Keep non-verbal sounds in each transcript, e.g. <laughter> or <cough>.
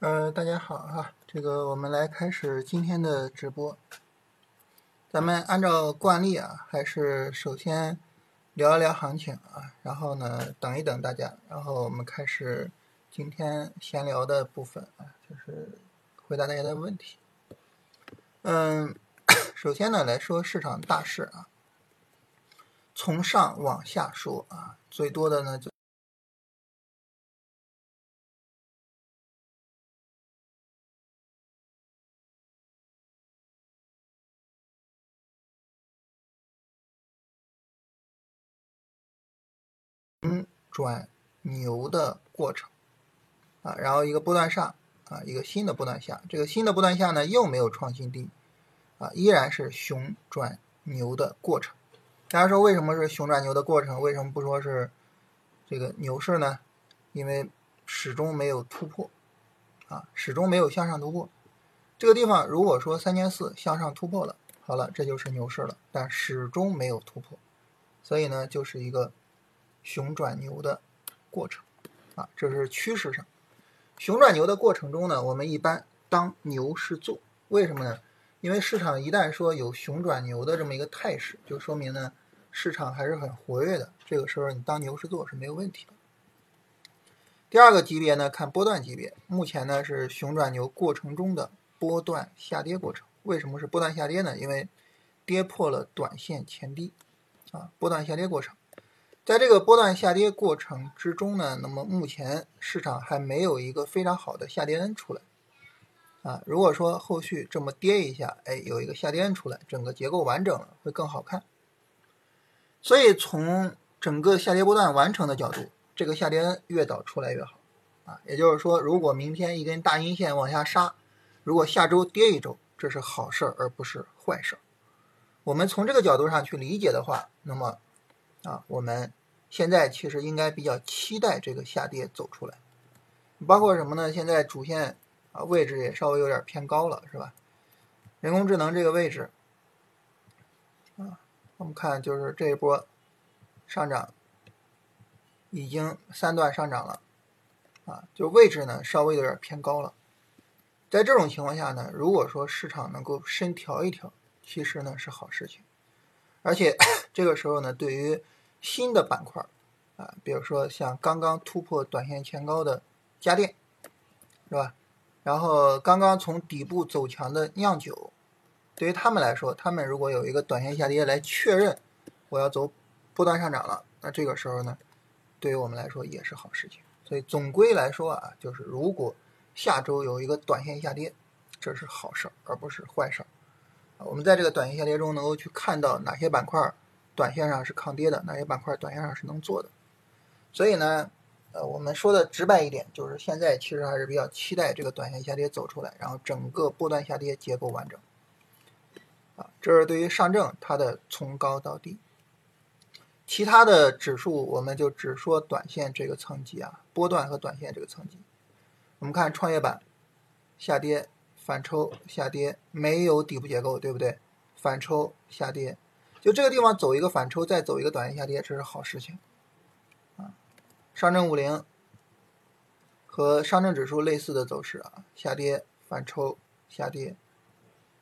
呃，大家好哈，这个我们来开始今天的直播。咱们按照惯例啊，还是首先聊一聊行情啊，然后呢等一等大家，然后我们开始今天闲聊的部分啊，就是回答大家的问题。嗯，首先呢来说市场大势啊，从上往下说啊，最多的呢就。转牛的过程啊，然后一个波段上啊，一个新的波段下，这个新的波段下呢又没有创新低啊，依然是熊转牛的过程。大家说为什么是熊转牛的过程？为什么不说是这个牛市呢？因为始终没有突破啊，始终没有向上突破。这个地方如果说三千四向上突破了，好了，这就是牛市了，但始终没有突破，所以呢就是一个。熊转牛的过程啊，这是趋势上。熊转牛的过程中呢，我们一般当牛市做，为什么呢？因为市场一旦说有熊转牛的这么一个态势，就说明呢市场还是很活跃的。这个时候你当牛市做是没有问题的。第二个级别呢，看波段级别，目前呢是熊转牛过程中的波段下跌过程。为什么是波段下跌呢？因为跌破了短线前低啊，波段下跌过程。在这个波段下跌过程之中呢，那么目前市场还没有一个非常好的下跌 N 出来啊。如果说后续这么跌一下，哎，有一个下跌 N 出来，整个结构完整了，会更好看。所以从整个下跌波段完成的角度，这个下跌 N 越早出来越好啊。也就是说，如果明天一根大阴线往下杀，如果下周跌一周，这是好事儿而不是坏事儿。我们从这个角度上去理解的话，那么。啊，我们现在其实应该比较期待这个下跌走出来，包括什么呢？现在主线啊位置也稍微有点偏高了，是吧？人工智能这个位置啊，我们看就是这一波上涨已经三段上涨了啊，就位置呢稍微有点偏高了。在这种情况下呢，如果说市场能够深调一调，其实呢是好事情，而且 <coughs> 这个时候呢，对于新的板块啊，比如说像刚刚突破短线前高的家电，是吧？然后刚刚从底部走强的酿酒，对于他们来说，他们如果有一个短线下跌来确认我要走波段上涨了，那这个时候呢，对于我们来说也是好事情。所以总归来说啊，就是如果下周有一个短线下跌，这是好事儿，而不是坏事儿。我们在这个短线下跌中能够去看到哪些板块。短线上是抗跌的，哪些板块短线上是能做的？所以呢，呃，我们说的直白一点，就是现在其实还是比较期待这个短线下跌走出来，然后整个波段下跌结构完整。啊，这是对于上证它的从高到低。其他的指数我们就只说短线这个层级啊，波段和短线这个层级。我们看创业板下跌反抽下跌，没有底部结构，对不对？反抽下跌。就这个地方走一个反抽，再走一个短线下跌，这是好事情，啊，上证五零和上证指数类似的走势啊，下跌反抽下跌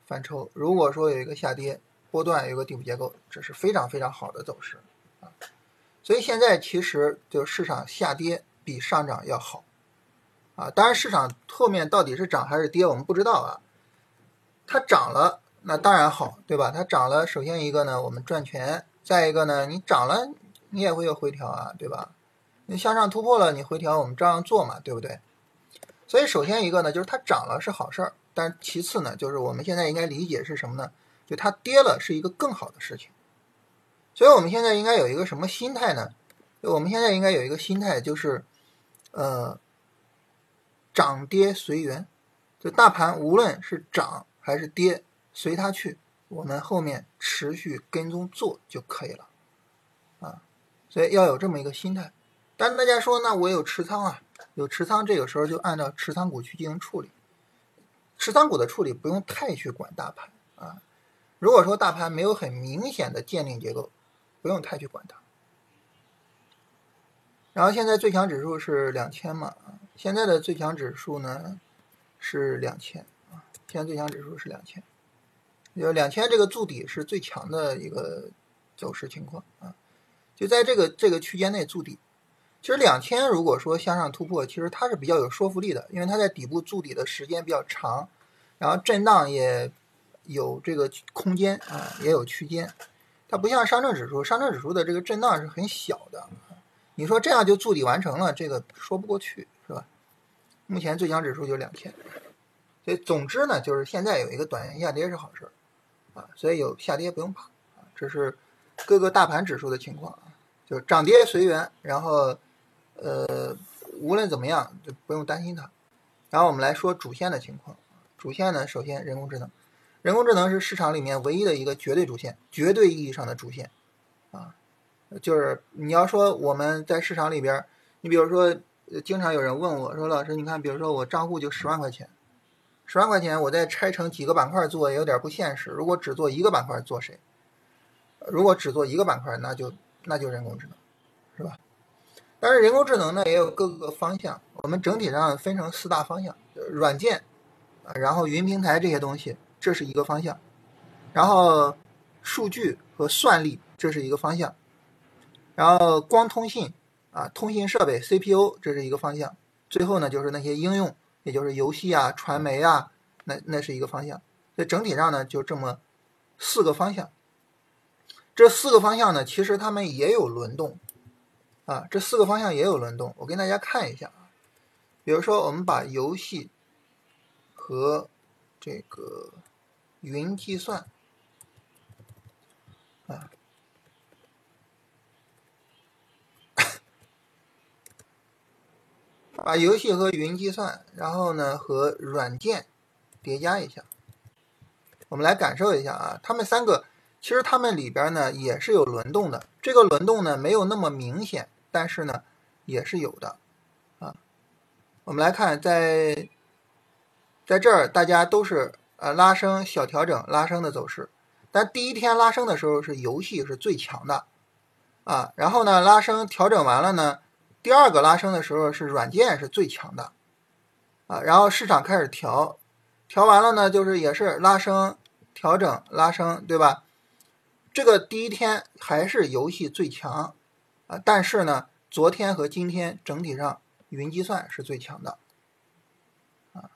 反抽，如果说有一个下跌波段有个底部结构，这是非常非常好的走势啊，所以现在其实就市场下跌比上涨要好。啊，当然市场后面到底是涨还是跌，我们不知道啊，它涨了。那当然好，对吧？它涨了，首先一个呢，我们赚钱；再一个呢，你涨了，你也会有回调啊，对吧？你向上突破了，你回调，我们照样做嘛，对不对？所以首先一个呢，就是它涨了是好事儿，但其次呢，就是我们现在应该理解是什么呢？就它跌了是一个更好的事情。所以我们现在应该有一个什么心态呢？我们现在应该有一个心态，就是呃，涨跌随缘，就大盘无论是涨还是跌。随它去，我们后面持续跟踪做就可以了，啊，所以要有这么一个心态。但是大家说，那我有持仓啊，有持仓，这个时候就按照持仓股去进行处理。持仓股的处理不用太去管大盘啊。如果说大盘没有很明显的鉴定结构，不用太去管它。然后现在最强指数是两千嘛，现在的最强指数呢，是两千啊，现在最强指数是两千，就两千这个筑底是最强的一个走势情况啊，就在这个这个区间内筑底。其实两千如果说向上突破，其实它是比较有说服力的，因为它在底部筑底的时间比较长，然后震荡也有这个空间啊，也有区间。它不像上证指数，上证指数的这个震荡是很小的。你说这样就筑底完成了，这个说不过去，是吧？目前最强指数就两千，所以总之呢，就是现在有一个短线下跌是好事儿啊，所以有下跌不用怕啊，这是各个大盘指数的情况啊，就是涨跌随缘，然后。呃，无论怎么样就不用担心它。然后我们来说主线的情况。主线呢，首先人工智能，人工智能是市场里面唯一的一个绝对主线，绝对意义上的主线啊。就是你要说我们在市场里边，你比如说，经常有人问我说：“老师，你看，比如说我账户就十万块钱，十万块钱，我再拆成几个板块做，也有点不现实。如果只做一个板块，做谁？如果只做一个板块，那就那就人工智能，是吧？”但是人工智能呢也有各个方向，我们整体上分成四大方向：软件，啊，然后云平台这些东西，这是一个方向；然后数据和算力，这是一个方向；然后光通信，啊，通信设备 CPU，这是一个方向；最后呢就是那些应用，也就是游戏啊、传媒啊，那那是一个方向。所以整体上呢就这么四个方向。这四个方向呢，其实它们也有轮动。啊，这四个方向也有轮动，我跟大家看一下啊。比如说，我们把游戏和这个云计算啊，把游戏和云计算，然后呢和软件叠加一下，我们来感受一下啊，他们三个其实他们里边呢也是有轮动的，这个轮动呢没有那么明显。但是呢，也是有的，啊，我们来看，在在这儿大家都是呃拉升小调整拉升的走势，但第一天拉升的时候是游戏是最强的，啊，然后呢拉升调整完了呢，第二个拉升的时候是软件是最强的，啊，然后市场开始调，调完了呢就是也是拉升调整拉升，对吧？这个第一天还是游戏最强。啊，但是呢，昨天和今天整体上云计算是最强的，啊，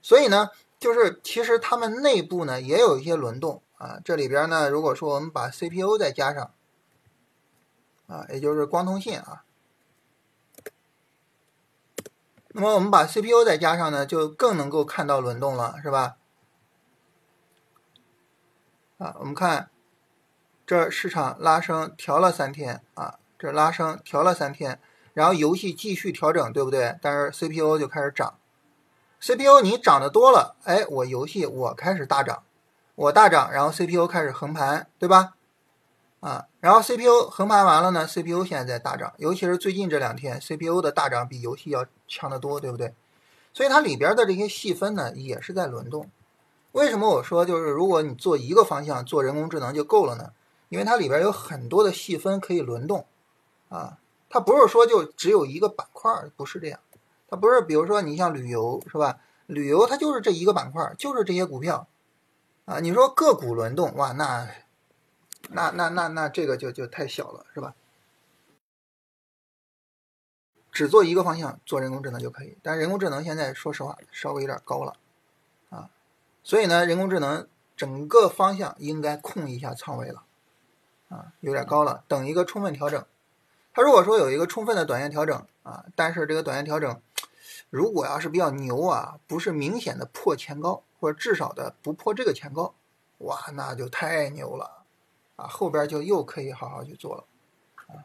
所以呢，就是其实他们内部呢也有一些轮动啊。这里边呢，如果说我们把 CPU 再加上，啊，也就是光通信啊，那么我们把 CPU 再加上呢，就更能够看到轮动了，是吧？啊，我们看这市场拉升调了三天啊。这拉升调了三天，然后游戏继续调整，对不对？但是 CPU 就开始涨，CPU 你涨得多了，哎，我游戏我开始大涨，我大涨，然后 CPU 开始横盘，对吧？啊，然后 CPU 横盘完了呢，CPU 现在在大涨，尤其是最近这两天，CPU 的大涨比游戏要强得多，对不对？所以它里边的这些细分呢，也是在轮动。为什么我说就是如果你做一个方向做人工智能就够了呢？因为它里边有很多的细分可以轮动。啊，它不是说就只有一个板块，不是这样。它不是，比如说你像旅游是吧？旅游它就是这一个板块，就是这些股票。啊，你说个股轮动，哇，那那那那那这个就就太小了，是吧？只做一个方向，做人工智能就可以。但人工智能现在说实话稍微有点高了，啊，所以呢，人工智能整个方向应该控一下仓位了，啊，有点高了，等一个充分调整。它如果说有一个充分的短线调整啊，但是这个短线调整，如果要是比较牛啊，不是明显的破前高，或者至少的不破这个前高，哇，那就太牛了啊，后边就又可以好好去做了啊，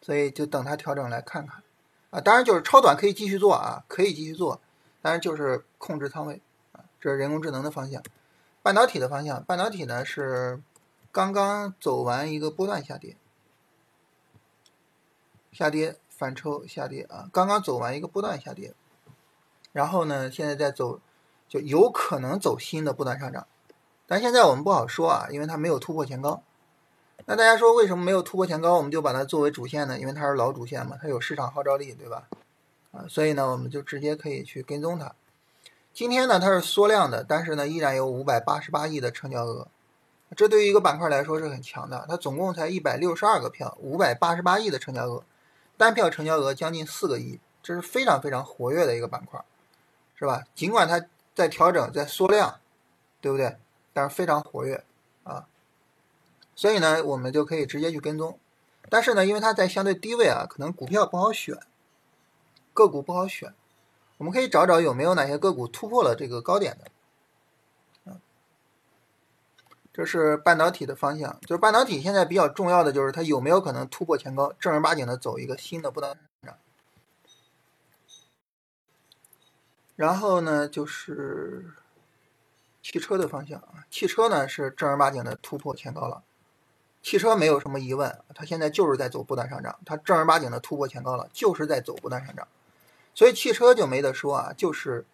所以就等它调整来看看啊，当然就是超短可以继续做啊，可以继续做，当然就是控制仓位啊，这是人工智能的方向，半导体的方向，半导体呢是刚刚走完一个波段下跌。下跌反抽下跌啊，刚刚走完一个波段下跌，然后呢，现在在走，就有可能走新的波段上涨，但现在我们不好说啊，因为它没有突破前高。那大家说为什么没有突破前高，我们就把它作为主线呢？因为它是老主线嘛，它有市场号召力，对吧？啊，所以呢，我们就直接可以去跟踪它。今天呢它是缩量的，但是呢依然有五百八十八亿的成交额，这对于一个板块来说是很强的。它总共才一百六十二个票，五百八十八亿的成交额，单票成交额将近四个亿，这是非常非常活跃的一个板块，是吧？尽管它在调整，在缩量，对不对？但是非常活跃啊，所以呢我们就可以直接去跟踪。但是呢，因为它在相对低位啊，可能股票不好选，个股不好选。我们可以找找有没有哪些个股突破了这个高点的。这是半导体的方向，就是半导体现在比较重要的就是它有没有可能突破前高，正儿八经的走一个新的波段上涨。然后呢，就是汽车的方向啊，汽车呢是正儿八经的突破前高了。汽车没有什么疑问，它现在就是在走波段上涨，它正儿八经的突破前高了，就是在走波段上涨，所以汽车就没得说啊，就是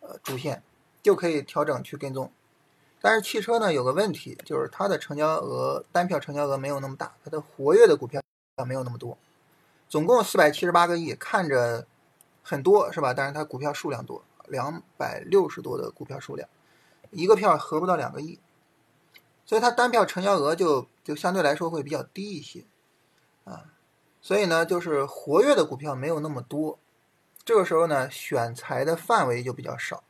呃主线就可以调整去跟踪。但是汽车呢有个问题，就是它的成交额单票成交额没有那么大，它的活跃的股票没有那么多，总共四百七十八个亿，看着很多是吧？但是它股票数量多，两百六十多的股票数量，一个票合不到两个亿。所以它单票成交额就就相对来说会比较低一些，啊，所以呢，就是活跃的股票没有那么多，这个时候呢，选材的范围就比较少。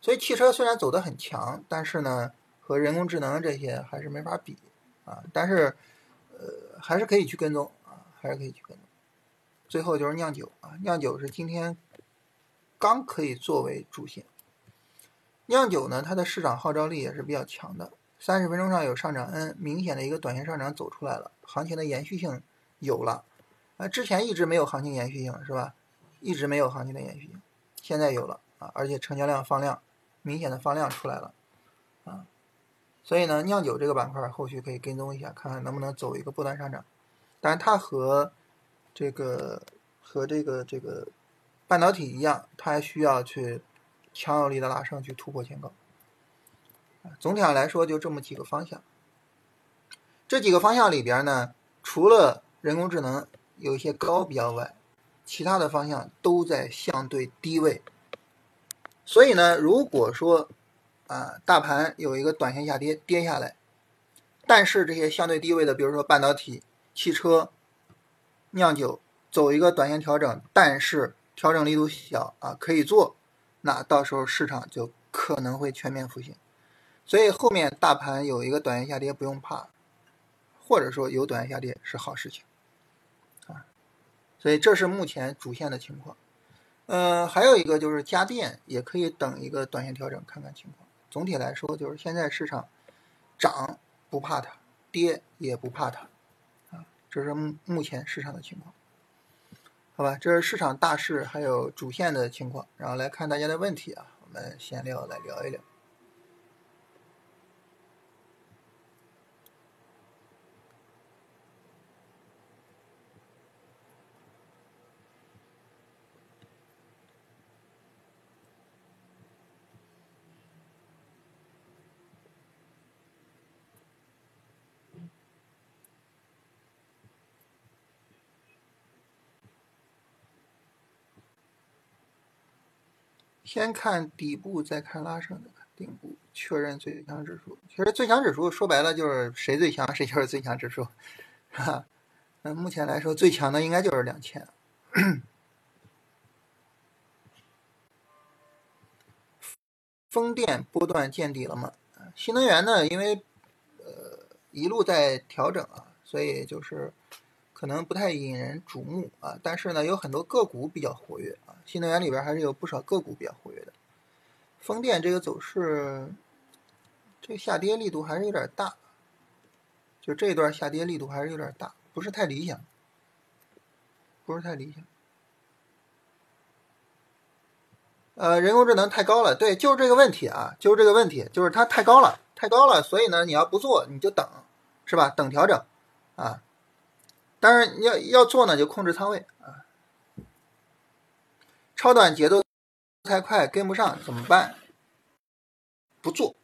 所以汽车虽然走得很强，但是呢，和人工智能这些还是没法比啊。但是，呃，还是可以去跟踪啊，还是可以去跟踪。最后就是酿酒啊，酿酒是今天刚可以作为主线。酿酒呢，它的市场号召力也是比较强的。三十分钟上有上涨 N，明显的一个短线上涨走出来了，行情的延续性有了，啊，之前一直没有行情延续性是吧？一直没有行情的延续性，现在有了啊，而且成交量放量，明显的放量出来了，啊，所以呢，酿酒这个板块后续可以跟踪一下，看看能不能走一个波段上涨，但是它和这个和这个这个半导体一样，它还需要去强有力的拉升去突破前高。总体上来说，就这么几个方向。这几个方向里边呢，除了人工智能有一些高标外，其他的方向都在相对低位。所以呢，如果说啊，大盘有一个短线下跌，跌下来，但是这些相对低位的，比如说半导体、汽车、酿酒，走一个短线调整，但是调整力度小啊，可以做，那到时候市场就可能会全面复兴。所以后面大盘有一个短线下跌不用怕，或者说有短线下跌是好事情，啊，所以这是目前主线的情况。嗯，还有一个就是家电也可以等一个短线调整看看情况。总体来说就是现在市场涨不怕它，跌也不怕它，啊，这是目目前市场的情况。好吧，这是市场大势还有主线的情况，然后来看大家的问题啊，我们闲聊来聊一聊。先看底部，再看拉升，的顶部，确认最强指数。其实最强指数说白了就是谁最强，谁就是最强指数，哈？那目前来说最强的应该就是两千。<clears throat> 风电波段见底了吗？新能源呢？因为呃一路在调整啊，所以就是。可能不太引人瞩目啊，但是呢，有很多个股比较活跃。新能源里边还是有不少个股比较活跃的。风电这个走势，这个下跌力度还是有点大，就这一段下跌力度还是有点大，不是太理想，不是太理想。呃，人工智能太高了，对，就是这个问题啊，就是这个问题，就是它太高了，太高了，所以呢，你要不做你就等，是吧？等调整啊。当然，要要做呢，就控制仓位啊。超短节奏太快，跟不上怎么办？不做，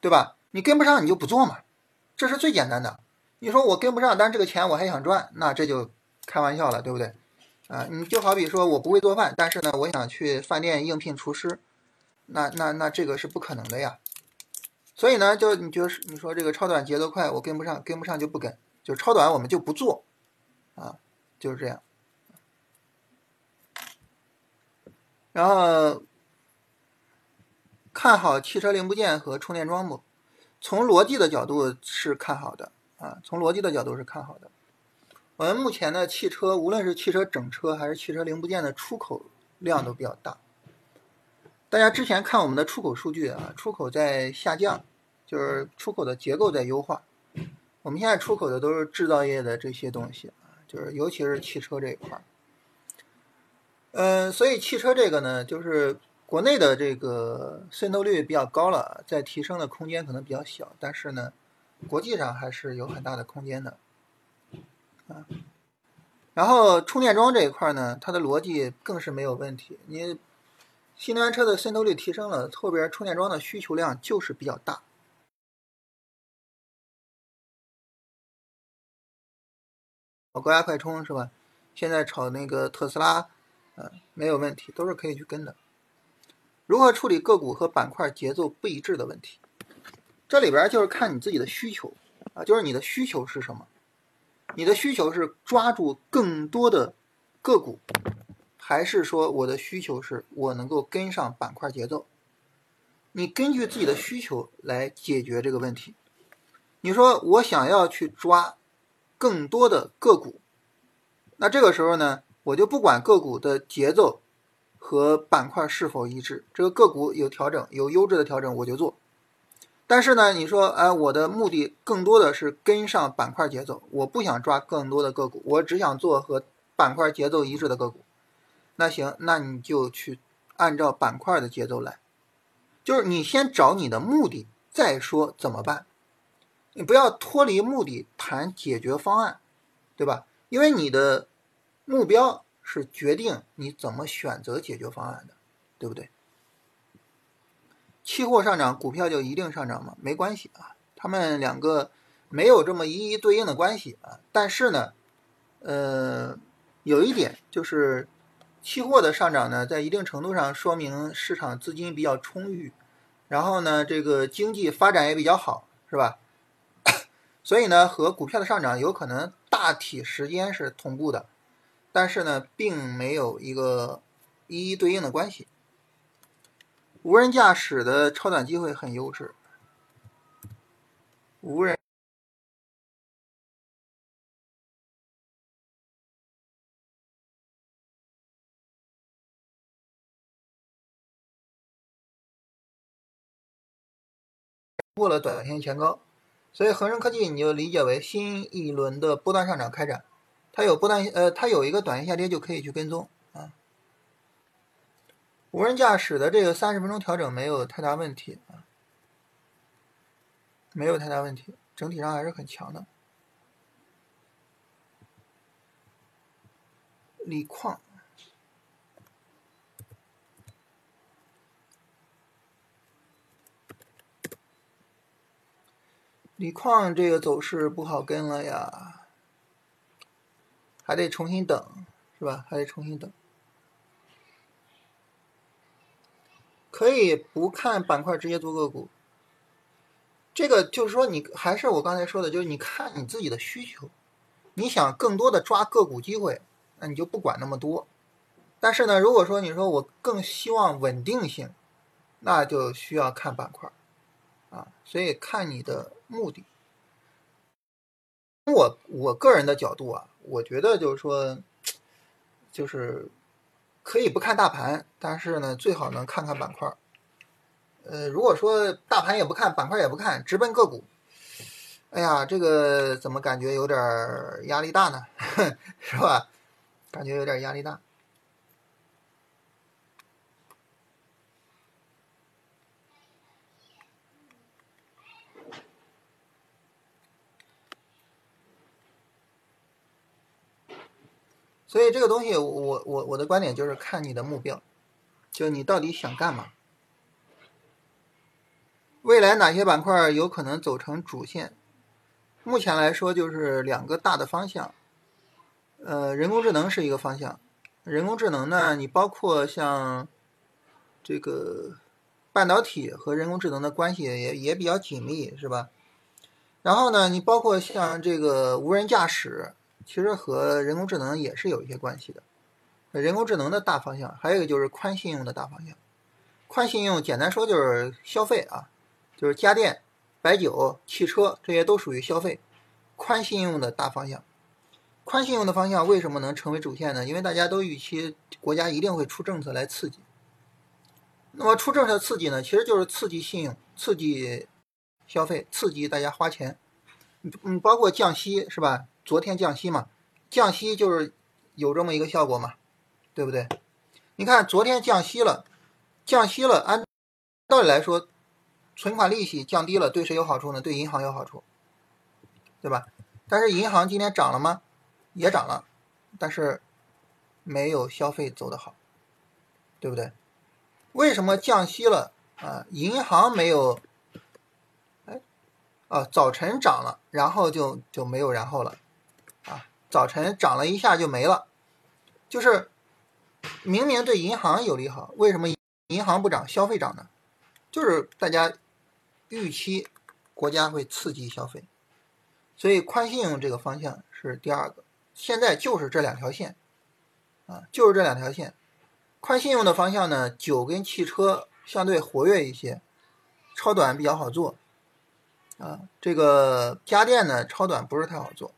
对吧？你跟不上你就不做嘛，这是最简单的。你说我跟不上，但这个钱我还想赚，那这就开玩笑了，对不对？啊，你就好比说我不会做饭，但是呢，我想去饭店应聘厨师，那那那这个是不可能的呀。所以呢，就你就是你说这个超短节奏快，我跟不上，跟不上就不跟，就超短我们就不做，啊，就是这样。然后看好汽车零部件和充电桩不？从逻辑的角度是看好的啊，从逻辑的角度是看好的。我们目前的汽车，无论是汽车整车还是汽车零部件的出口量都比较大。大家之前看我们的出口数据啊，出口在下降，就是出口的结构在优化。我们现在出口的都是制造业的这些东西啊，就是尤其是汽车这一块儿。嗯，所以汽车这个呢，就是国内的这个渗透率比较高了，在提升的空间可能比较小，但是呢，国际上还是有很大的空间的。啊，然后充电桩这一块呢，它的逻辑更是没有问题。你新能源车的渗透率提升了，后边充电桩的需求量就是比较大。炒高压快充是吧？现在炒那个特斯拉，嗯，没有问题，都是可以去跟的。如何处理个股和板块节奏不一致的问题？这里边就是看你自己的需求啊，就是你的需求是什么。你的需求是抓住更多的个股，还是说我的需求是我能够跟上板块节奏？你根据自己的需求来解决这个问题。你说我想要去抓更多的个股，那这个时候呢，我就不管个股的节奏和板块是否一致，这个个股有调整，有优质的调整我就做。但是呢，你说，哎，我的目的更多的是跟上板块节奏，我不想抓更多的个股，我只想做和板块节奏一致的个股。那行，那你就去按照板块的节奏来，就是你先找你的目的，再说怎么办。你不要脱离目的谈解决方案，对吧？因为你的目标是决定你怎么选择解决方案的，对不对？期货上涨，股票就一定上涨吗？没关系啊，他们两个没有这么一一对应的关系啊。但是呢，呃，有一点就是，期货的上涨呢，在一定程度上说明市场资金比较充裕，然后呢，这个经济发展也比较好，是吧？<coughs> 所以呢，和股票的上涨有可能大体时间是同步的，但是呢，并没有一个一一对应的关系。无人驾驶的超短机会很优质。无人过了短线前高，所以恒生科技你就理解为新一轮的波段上涨开展，它有波段呃，它有一个短线下跌就可以去跟踪啊。无人驾驶的这个三十分钟调整没有太大问题啊，没有太大问题，整体上还是很强的。锂矿，锂矿这个走势不好跟了呀，还得重新等，是吧？还得重新等。可以不看板块直接做个股，这个就是说你还是我刚才说的，就是你看你自己的需求，你想更多的抓个股机会，那你就不管那么多。但是呢，如果说你说我更希望稳定性，那就需要看板块啊。所以看你的目的。我我个人的角度啊，我觉得就是说，就是。可以不看大盘，但是呢，最好能看看板块。呃，如果说大盘也不看，板块也不看，直奔个股，哎呀，这个怎么感觉有点压力大呢？<laughs> 是吧？感觉有点压力大。所以这个东西，我我我的观点就是看你的目标，就你到底想干嘛？未来哪些板块有可能走成主线？目前来说就是两个大的方向，呃，人工智能是一个方向。人工智能呢，你包括像这个半导体和人工智能的关系也也比较紧密，是吧？然后呢，你包括像这个无人驾驶，其实和人工智能也是有一些关系的。人工智能的大方向，还有一个就是宽信用的大方向。宽信用简单说就是消费啊，就是家电、白酒、汽车这些都属于消费。宽信用的大方向，宽信用的方向为什么能成为主线呢？因为大家都预期国家一定会出政策来刺激。那么出政策刺激呢，其实就是刺激信用、刺激消费、刺激大家花钱。嗯，包括降息是吧？昨天降息嘛，降息就是有这么一个效果嘛，对不对？你看昨天降息了，降息了，按道理来说，存款利息降低了，对谁有好处呢？对银行有好处。对吧？但是银行今天涨了吗？也涨了，但是没有消费走得好，对不对？为什么降息了啊？银行没有，哎，啊，早晨涨了，然后就就没有然后了，早晨涨了一下就没了，就是明明对银行有利好，为什么银行不涨，消费涨呢？就是大家预期国家会刺激消费。所以宽信用这个方向是第二个，现在就是这两条线，啊，就是这两条线。宽信用的方向呢，酒跟汽车相对活跃一些，超短比较好做，啊，这个家电呢，超短不是太好做。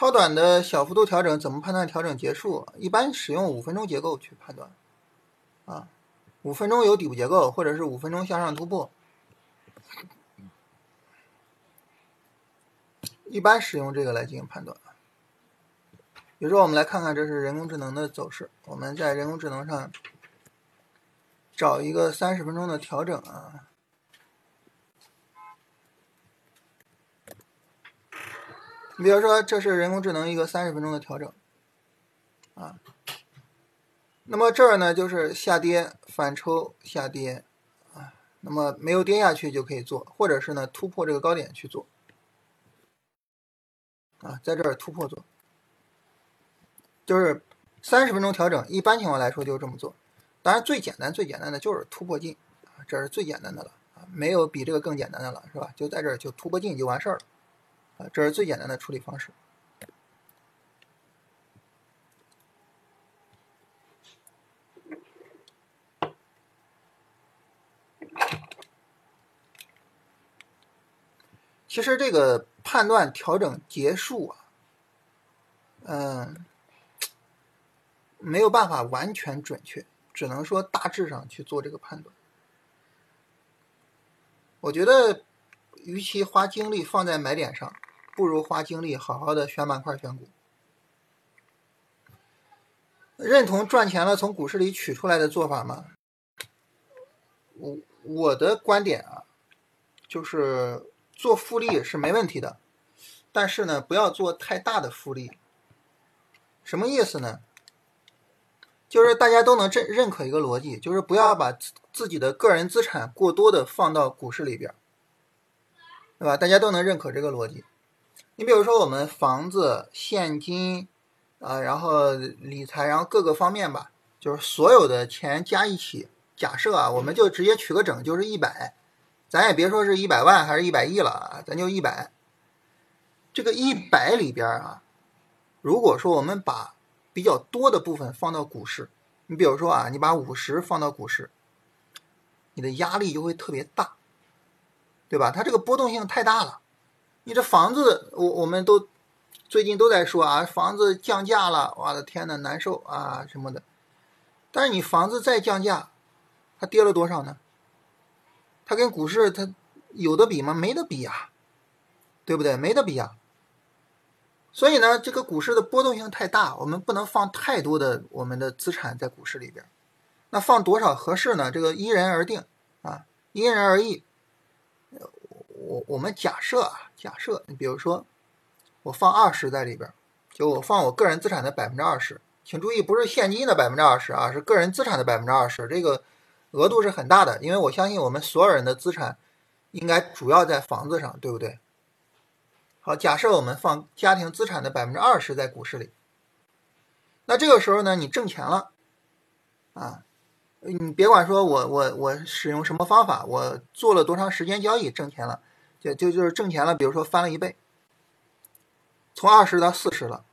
超短的小幅度调整怎么判断调整结束？一般使用五分钟结构去判断，啊，五分钟有底部结构，或者是五分钟向上突破。一般使用这个来进行判断。比如说，我们来看看这是人工智能的走势。我们在人工智能上找一个三十分钟的调整啊。你比如说，这是人工智能一个三十分钟的调整啊。那么这儿呢，就是下跌反抽下跌啊。那么没有跌下去就可以做，或者是呢突破这个高点去做。啊，在这儿突破做，就是三十分钟调整，一般情况来说就是这么做。当然，最简单、最简单的就是突破进，这是最简单的了，啊，没有比这个更简单的了，是吧？就在这儿就突破进就完事儿了，啊，这是最简单的处理方式。其实这个。判断调整结束啊，嗯，没有办法完全准确，只能说大致上去做这个判断。我觉得，与其花精力放在买点上，不如花精力好好的选板块、选股。认同赚钱了从股市里取出来的做法吗？我我的观点啊，就是。做复利是没问题的，但是呢，不要做太大的复利。什么意思呢？就是大家都能认认可一个逻辑，就是不要把自己的个人资产过多的放到股市里边，对吧？大家都能认可这个逻辑。你比如说我们房子、现金啊，然后理财，然后各个方面吧，就是所有的钱加一起，假设啊，我们就直接取个整，就是一百。咱也别说是一百万还是一百亿了啊，咱就一百。这个一百里边啊，如果说我们把比较多的部分放到股市，你比如说啊，你把五十放到股市，你的压力就会特别大，对吧？它这个波动性太大了。你这房子，我我们都最近都在说啊，房子降价了，我的天呐，难受啊什么的。但是你房子再降价，它跌了多少呢？它跟股市它有的比吗？没得比呀，对不对？没得比呀。所以呢，这个股市的波动性太大，我们不能放太多的我们的资产在股市里边。那放多少合适呢？这个因人而定啊，因人而异。我我们假设啊，假设你比如说，我放二十在里边，就我放我个人资产的百分之二十，请注意不是现金的百分之二十啊，是个人资产的百分之二十，这个。额度是很大的，因为我相信我们所有人的资产应该主要在房子上，对不对？好，假设我们放家庭资产的百分之二十在股市里，那这个时候呢，你挣钱了啊，你别管说我我我使用什么方法，我做了多长时间交易挣钱了，就就就是挣钱了，比如说翻了一倍，从二十到四十了。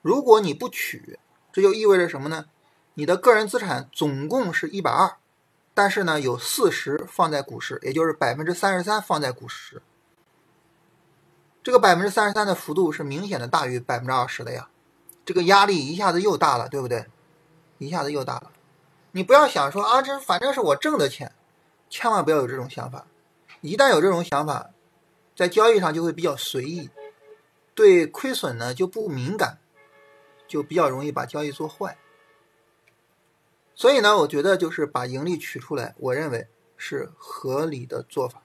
如果你不取，这就意味着什么呢？你的个人资产总共是一百二，但是呢有四十放在股市，也就是百分之三十三放在股市。这个百分之三十三的幅度是明显的大于百分之二十的呀，这个压力一下子又大了，对不对？一下子又大了。你不要想说啊，这反正是我挣的钱，千万不要有这种想法。一旦有这种想法，在交易上就会比较随意，对亏损呢就不敏感，就比较容易把交易做坏。所以呢，我觉得就是把盈利取出来，我认为是合理的做法。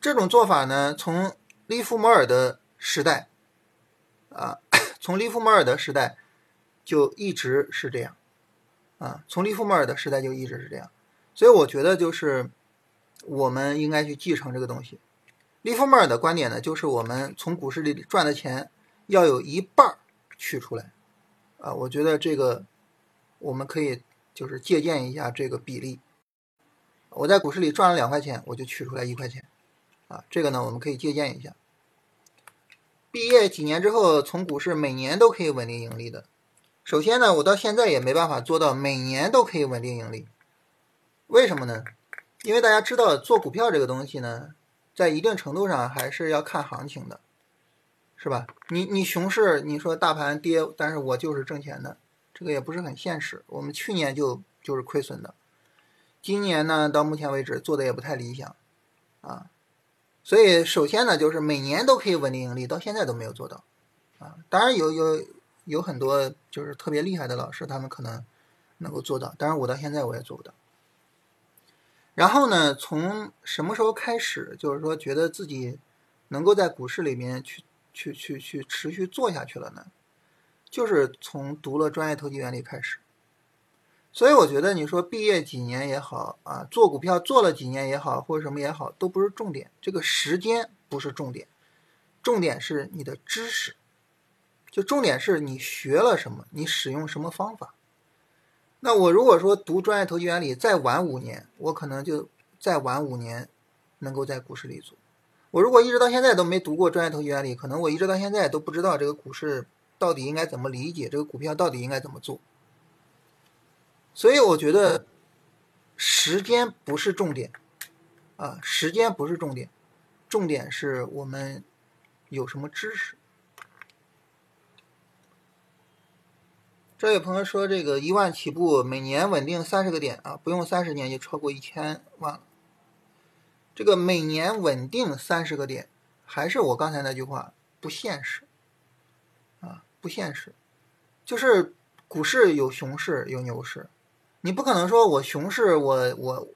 这种做法呢，从利弗莫尔的时代，啊，<coughs> 从利弗莫尔的时代就一直是这样。啊，从利弗莫尔的时代就一直是这样，所以我觉得就是我们应该去继承这个东西。利弗莫尔的观点呢，就是我们从股市里赚的钱要有一半取出来。啊，我觉得这个我们可以就是借鉴一下这个比例。我在股市里赚了两块钱，我就取出来一块钱。啊，这个呢我们可以借鉴一下。毕业几年之后，从股市每年都可以稳定盈利的。首先呢，我到现在也没办法做到每年都可以稳定盈利，为什么呢？因为大家知道做股票这个东西呢，在一定程度上还是要看行情的，是吧？你你熊市，你说大盘跌，但是我就是挣钱的，这个也不是很现实。我们去年就就是亏损的，今年呢到目前为止做的也不太理想，啊，所以首先呢就是每年都可以稳定盈利，到现在都没有做到，啊，当然有有。有很多就是特别厉害的老师，他们可能能够做到，当然我到现在我也做不到。然后呢，从什么时候开始，就是说觉得自己能够在股市里面去去去去持续做下去了呢？就是从读了专业投机原理开始。所以我觉得你说毕业几年也好啊，做股票做了几年也好，或者什么也好，都不是重点，这个时间不是重点，重点是你的知识。就重点是你学了什么，你使用什么方法。那我如果说读专业投机原理再晚五年，我可能就再晚五年能够在股市立足。我如果一直到现在都没读过专业投机原理，可能我一直到现在都不知道这个股市到底应该怎么理解，这个股票到底应该怎么做。所以我觉得时间不是重点啊，时间不是重点，重点是我们有什么知识。这位朋友说：“这个一万起步，每年稳定三十个点啊，不用三十年就超过一千万了。这个每年稳定三十个点，还是我刚才那句话，不现实啊，不现实。就是股市有熊市有牛市，你不可能说我熊市我我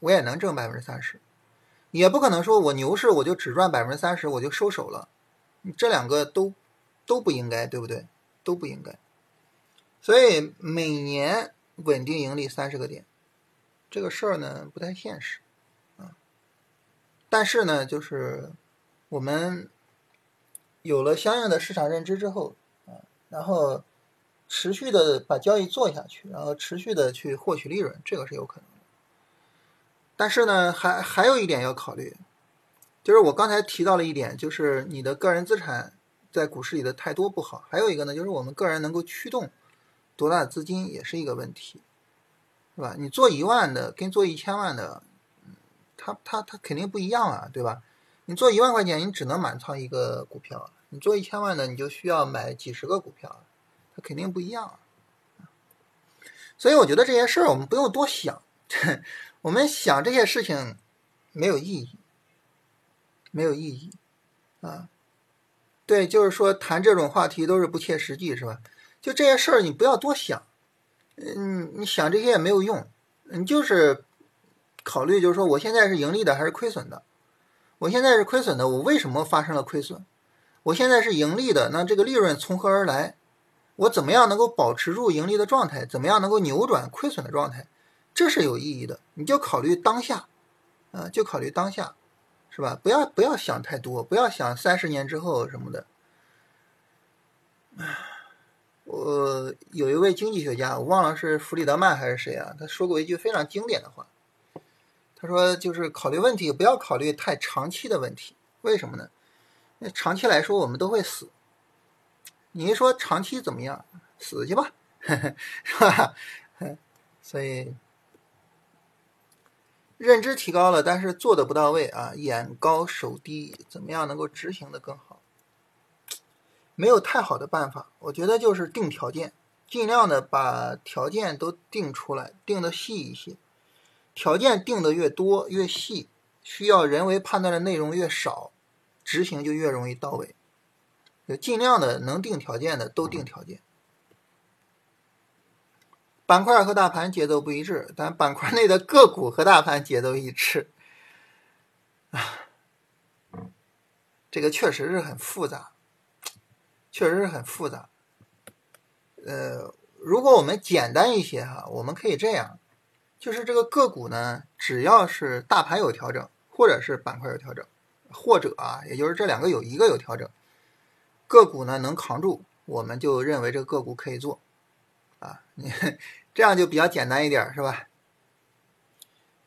我也能挣百分之三十，也不可能说我牛市我就只赚百分之三十我就收手了，这两个都都不应该，对不对？都不应该。”所以每年稳定盈利三十个点，这个事儿呢不太现实啊。但是呢，就是我们有了相应的市场认知之后啊，然后持续的把交易做下去，然后持续的去获取利润，这个是有可能的。但是呢，还还有一点要考虑，就是我刚才提到了一点，就是你的个人资产在股市里的太多不好。还有一个呢，就是我们个人能够驱动。多大的资金也是一个问题，是吧？你做一万的跟做一千万的，它它它肯定不一样啊，对吧？你做一万块钱，你只能满仓一个股票；你做一千万的，你就需要买几十个股票，它肯定不一样。所以我觉得这些事儿我们不用多想，<laughs> 我们想这些事情没有意义，没有意义啊。对，就是说谈这种话题都是不切实际，是吧？就这些事儿，你不要多想，嗯，你想这些也没有用，你就是考虑，就是说我现在是盈利的还是亏损的？我现在是亏损的，我为什么发生了亏损？我现在是盈利的，那这个利润从何而来？我怎么样能够保持住盈利的状态？怎么样能够扭转亏损的状态？这是有意义的。你就考虑当下，啊，就考虑当下，是吧？不要不要想太多，不要想三十年之后什么的，唉。我有一位经济学家，我忘了是弗里德曼还是谁啊，他说过一句非常经典的话。他说，就是考虑问题不要考虑太长期的问题，为什么呢？那长期来说我们都会死。你一说长期怎么样，死去吧，<laughs> 是吧？所以认知提高了，但是做的不到位啊，眼高手低，怎么样能够执行的更好？没有太好的办法，我觉得就是定条件，尽量的把条件都定出来，定的细一些。条件定的越多越细，需要人为判断的内容越少，执行就越容易到位。就尽量的能定条件的都定条件。板块和大盘节奏不一致，但板块内的个股和大盘节奏一致。啊，<sighs> 这个确实是很复杂，确实是很复杂。呃，如果我们简单一些哈，我们可以这样。就是这个个股呢，只要是大盘有调整，或者是板块有调整，或者啊，也就是这两个有一个有调整，个股呢能扛住，我们就认为这个个股可以做，啊，你这样就比较简单一点，是吧？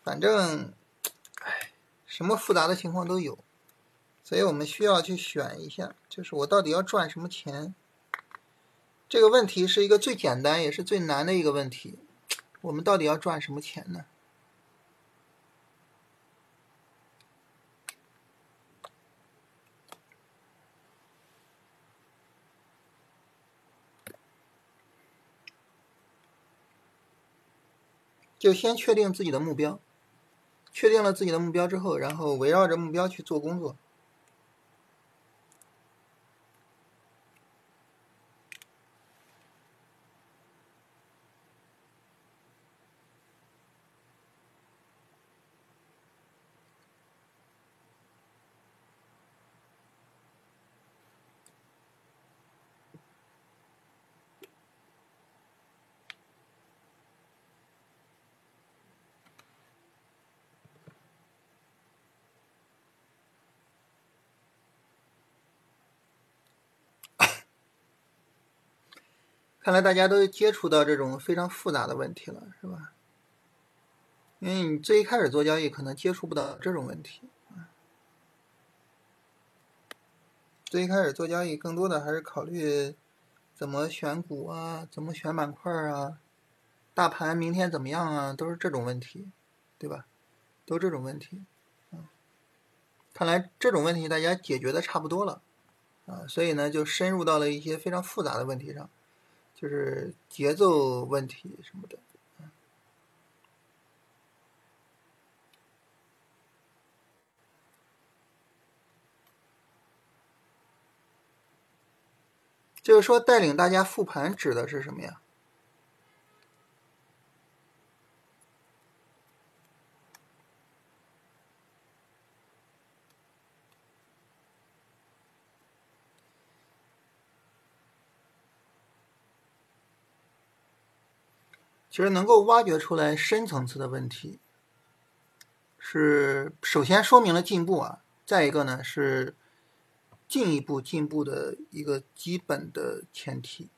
反正，哎，什么复杂的情况都有，所以我们需要去选一下，就是我到底要赚什么钱？这个问题是一个最简单也是最难的一个问题。我们到底要赚什么钱呢？就先确定自己的目标，确定了自己的目标之后，然后围绕着目标去做工作。看来大家都接触到这种非常复杂的问题了，是吧？因为你最一开始做交易，可能接触不到这种问题。最一开始做交易，更多的还是考虑怎么选股啊，怎么选板块啊，大盘明天怎么样啊，都是这种问题，对吧？都这种问题。看来这种问题大家解决的差不多了，啊，所以呢，就深入到了一些非常复杂的问题上。就是节奏问题什么的，就是说带领大家复盘指的是什么呀？其实能够挖掘出来深层次的问题，是首先说明了进步啊，再一个呢是进一步进步的一个基本的前提，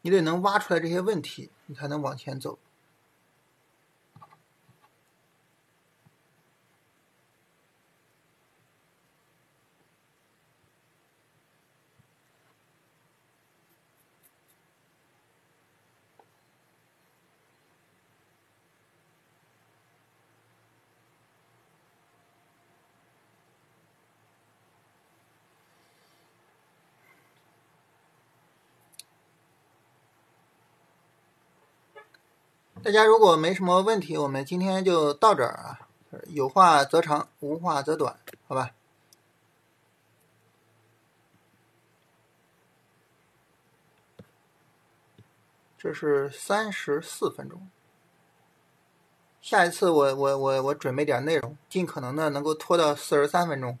你得能挖出来这些问题，你才能往前走。大家如果没什么问题，我们今天就到这儿啊。有话则长，无话则短，好吧？这是三十四分钟。下一次我我我我准备点内容，尽可能的能够拖到四十三分钟。